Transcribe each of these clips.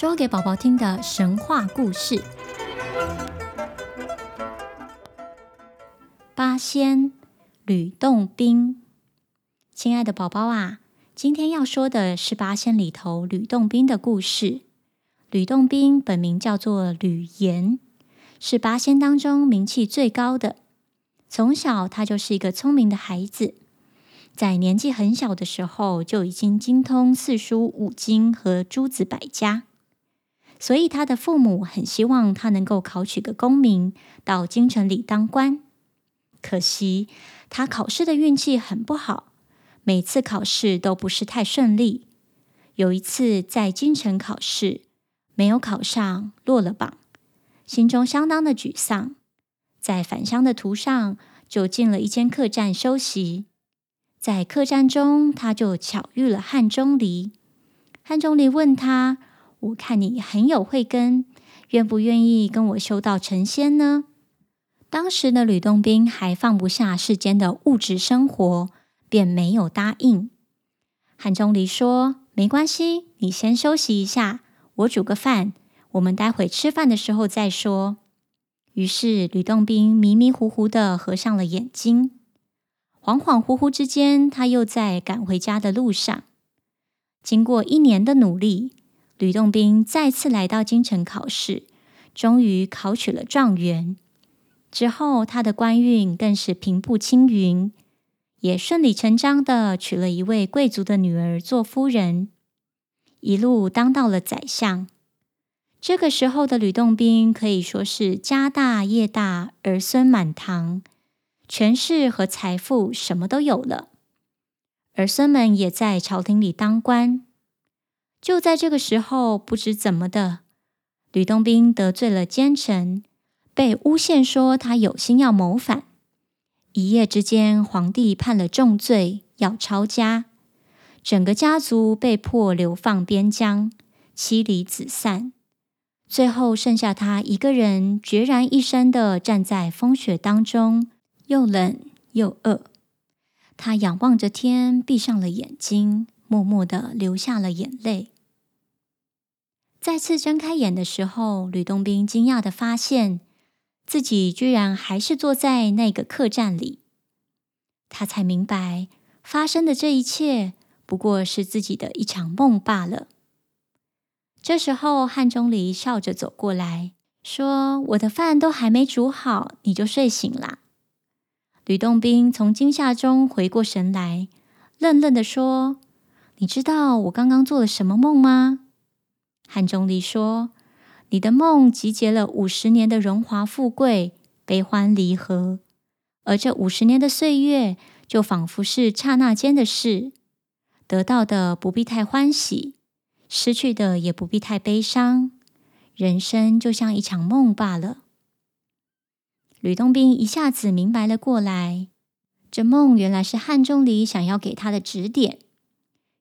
说给宝宝听的神话故事：八仙吕洞宾。亲爱的宝宝啊，今天要说的是八仙里头吕洞宾的故事。吕洞宾本名叫做吕岩，是八仙当中名气最高的。从小他就是一个聪明的孩子。在年纪很小的时候，就已经精通四书五经和诸子百家，所以他的父母很希望他能够考取个功名，到京城里当官。可惜他考试的运气很不好，每次考试都不是太顺利。有一次在京城考试，没有考上，落了榜，心中相当的沮丧。在返乡的途上，就进了一间客栈休息。在客栈中，他就巧遇了汉钟离。汉钟离问他：“我看你很有慧根，愿不愿意跟我修道成仙呢？”当时的吕洞宾还放不下世间的物质生活，便没有答应。汉钟离说：“没关系，你先休息一下，我煮个饭，我们待会吃饭的时候再说。”于是吕洞宾迷迷糊糊地合上了眼睛。恍恍惚惚之间，他又在赶回家的路上。经过一年的努力，吕洞宾再次来到京城考试，终于考取了状元。之后，他的官运更是平步青云，也顺理成章地娶了一位贵族的女儿做夫人，一路当到了宰相。这个时候的吕洞宾可以说是家大业大，儿孙满堂。权势和财富什么都有了，儿孙们也在朝廷里当官。就在这个时候，不知怎么的，吕洞宾得罪了奸臣，被诬陷说他有心要谋反。一夜之间，皇帝判了重罪，要抄家，整个家族被迫流放边疆，妻离子散。最后剩下他一个人，孑然一身的站在风雪当中。又冷又饿，他仰望着天，闭上了眼睛，默默的流下了眼泪。再次睁开眼的时候，吕洞宾惊讶的发现自己居然还是坐在那个客栈里。他才明白，发生的这一切不过是自己的一场梦罢了。这时候，汉钟离笑着走过来说：“我的饭都还没煮好，你就睡醒啦。”吕洞宾从惊吓中回过神来，愣愣的说：“你知道我刚刚做了什么梦吗？”汉钟离说：“你的梦集结了五十年的荣华富贵、悲欢离合，而这五十年的岁月，就仿佛是刹那间的事。得到的不必太欢喜，失去的也不必太悲伤。人生就像一场梦罢了。”吕洞宾一下子明白了过来，这梦原来是汉钟离想要给他的指点。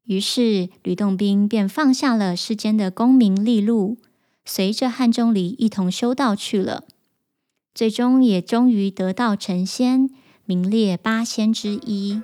于是，吕洞宾便放下了世间的功名利禄，随着汉钟离一同修道去了。最终，也终于得道成仙，名列八仙之一。